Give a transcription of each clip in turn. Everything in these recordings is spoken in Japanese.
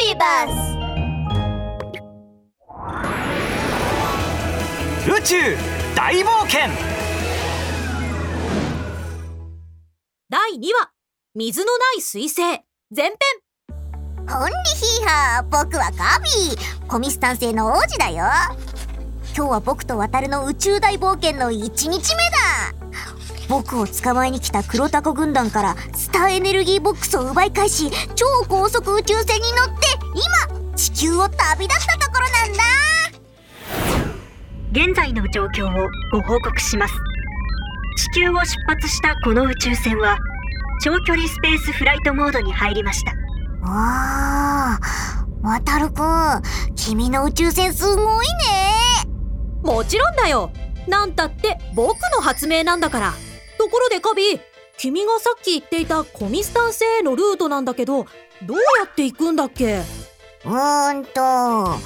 ピーバス宇宙大冒険。第2話水のない彗星。前編。ホンリヒーハー僕はカビー。コミスタン星の王子だよ。今日は僕と渡るの宇宙大冒険の1日目だ僕を捕まえに来た黒タコ軍団からスターエネルギーボックスを奪い返し超高速宇宙船に乗って今地球を旅立ったところなんだ!現在の状況をご報告します。地球を出発したこの宇宙船は長距離スペースフライトモードに入りました。わあ渡るくん君の宇宙船すごいね。もちろんだよ。なんたって僕の発明なんだから。ところでカビ君がさっき言っていたコミスタン星へのルートなんだけどどうやって行くんだっけ？うーんと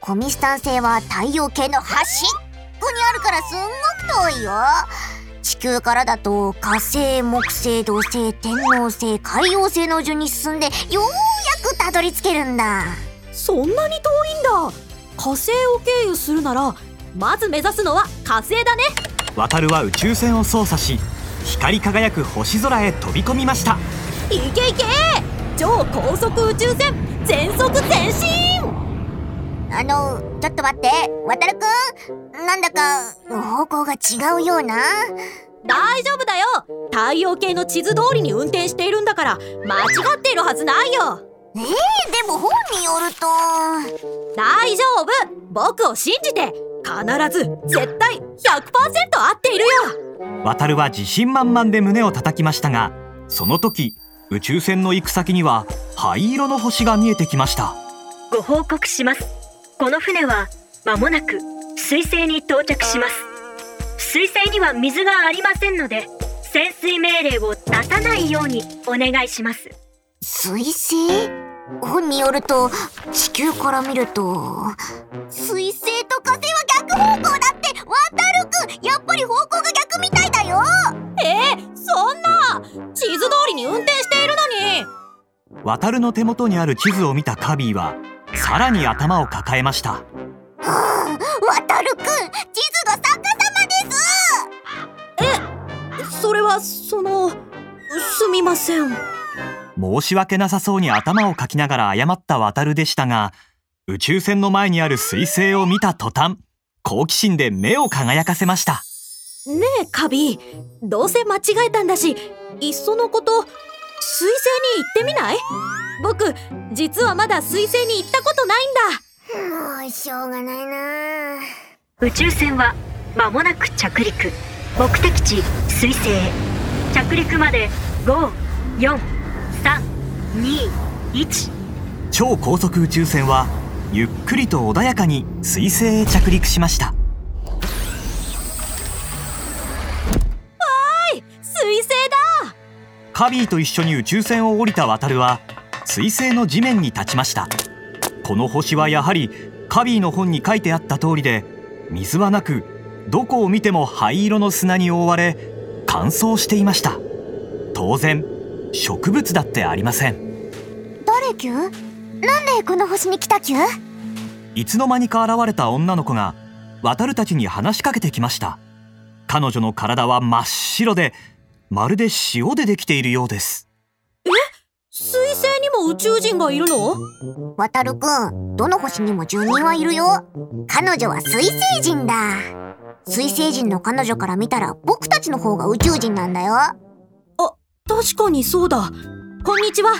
コミスタン星は太陽系の端っこにあるからすんごく遠いよ。地球からだと火星木星土星天王星海王星の順に進んでようやくたどり着けるんだ。そんなに遠いんだ。火星を経由するならまず目指すのは火星だね。渡るは宇宙船を操作し光り輝く星空へ飛び込みました。いけいけ！超高速宇宙船！全速前進！あのちょっと待って。渡るくん？なんだか方向が違うような？大丈夫だよ！太陽系の地図通りに運転しているんだから間違っているはずないよ！えー、でも本によると。大丈夫！僕を信じて必ず絶対100%合っているよ渡るは自信満々で胸を叩きましたがその時宇宙船の行く先には灰色の星が見えてきました。ご報告します。この船は間もなく水星に到着します。水星には水がありませんので潜水命令を出さないようにお願いします。水星？本によると地球から見ると水星と火星は逆方向だって渡るそんな。地図通りに運転しているのに。渡るの手元にある地図を見たカビーはさらに頭を抱えました。はあ渡るくん地図が逆さまです。えそれはそのすみません。申し訳なさそうに頭をかきながら謝った渡るでしたが宇宙船の前にある彗星を見た途端好奇心で目を輝かせましたねえカビ。どうせ間違えたんだしいっそのこと彗星に行ってみない？僕実はまだ彗星に行ったことないんだ。もうしょうがないな。宇宙船は間もなく着陸。目的地彗星。着陸まで54321超高速宇宙船はゆっくりと穏やかに彗星へ着陸しましたカビーと一緒に宇宙船を降りた渡るは彗星の地面に立ちました。この星はやはりカビーの本に書いてあった通りで水はなくどこを見ても灰色の砂に覆われ乾燥していました。当然植物だってありません。誰キュなんでこの星に来たキュいつの間にか現れた女の子が渡るたちに話しかけてきました。彼女の体は真っ白でまるで塩でできているようです。え？水星にも宇宙人がいるの？渡るくんどの星にも住人はいるよ。彼女は水星人だ。水星人の彼女から見たら僕たちの方が宇宙人なんだよ。あ確かにそうだ。こんにちは。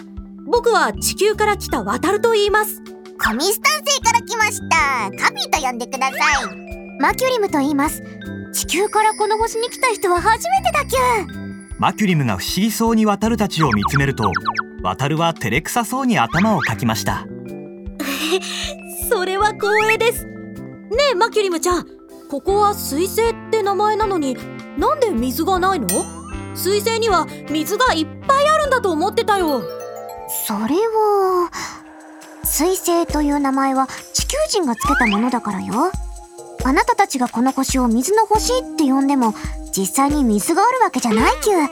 僕は地球から来た渡ると言います。コミスタン星から来ました。カビと呼んでください。マキュリムと言います。地球からこの星に来た人は初めてだキュマキュリムが不思議そうに渡るたちを見つめると渡るは照れくさそうに頭をかきました。それは光栄です。ねえマキュリムちゃん。ここは水星って名前なのになんで水がないの？水星には水がいっぱいあるんだと思ってたよ。それは水星という名前は地球人がつけたものだからよあなたたちがこの星を水の星って呼んでも実際に水があるわけじゃないキュ例え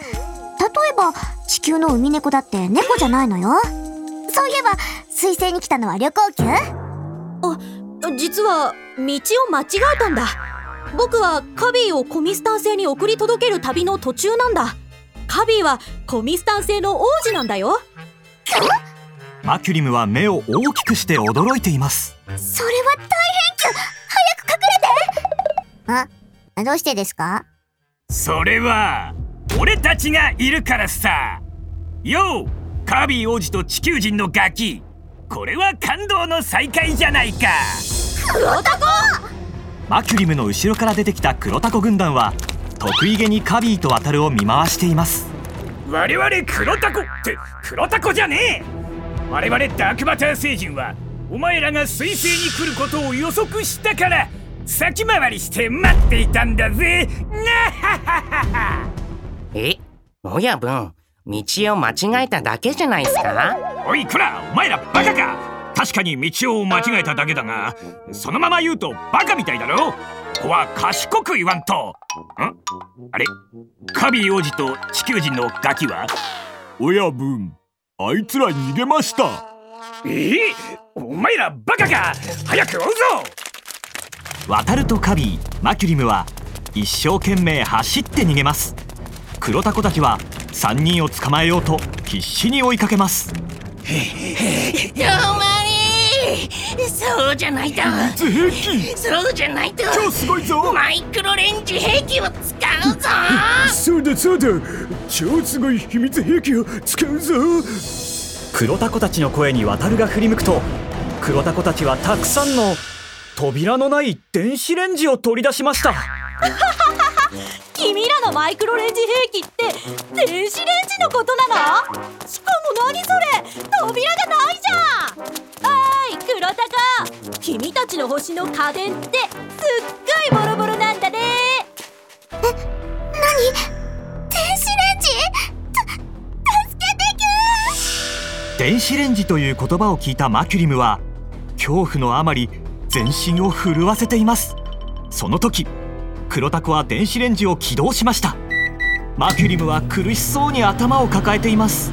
ば地球のウミネコだって猫じゃないのよ。そういえば水星に来たのは旅行級実は道を間違えたんだ。僕はカビーをコミスタン星に送り届ける旅の途中なんだ。カビーはコミスタン星の王子なんだよ。マキュリムは目を大きくして驚いています。それはあどうしてですか？それは俺たちがいるからさ。ようカービィ王子と地球人のガキ。これは感動の再会じゃないか。黒タコ！マキュリムの後ろから出てきた黒タコ軍団は得意げにカビーと渡るを見回しています。我々黒タコって黒タコじゃねえ。我々ダークマター星人はお前らが水星に来ることを予測したから先回りして待っていたんだぜ。なははははえ親分道を間違えただけじゃないですか？おいこらお前らバカか。確かに道を間違えただけだがそのまま言うとバカみたいだろ。ここは賢く言わんと。ん？あれ？カビ王子と地球人のガキは？親分あいつら逃げました。ええ？お前らバカか。早く追うぞ渡るとカビーマキュリムは一生懸命走って逃げます。黒タコたちは3人を捕まえようと必死に追いかけます。止まれそうじゃないと。兵器そうじゃないと。超すごいぞ。マイクロレンジ兵器を使うぞ。そうだそうだ。超すごい秘密兵器を使うぞ。黒タコたちの声に渡るが振り向くと黒タコたちはたくさんの扉のない電子レンジを取り出しました。君らのマイクロレンジ兵器って電子レンジのことなの？しかも何それ？扉がないじゃん！おい黒タコ君たちの星の家電ってすっごいボロボロなんだね！電子レンジ？た助けて電子レンジという言葉を聞いたマキュリムは恐怖のあまり全身を震わせています。その時黒タコは電子レンジを起動しました。マキュリムは苦しそうに頭を抱えています。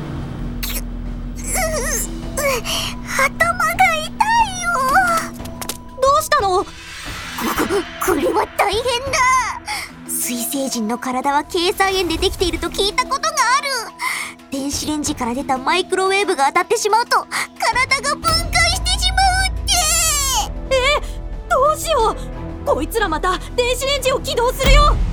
頭が痛いよ。どうしたの？ここれは大変だ。水星人の体は計算円でできていると聞いたことがある。電子レンジから出たマイクロウェーブが当たってしまうと体が分しようこいつらまた電子レンジを起動するよ。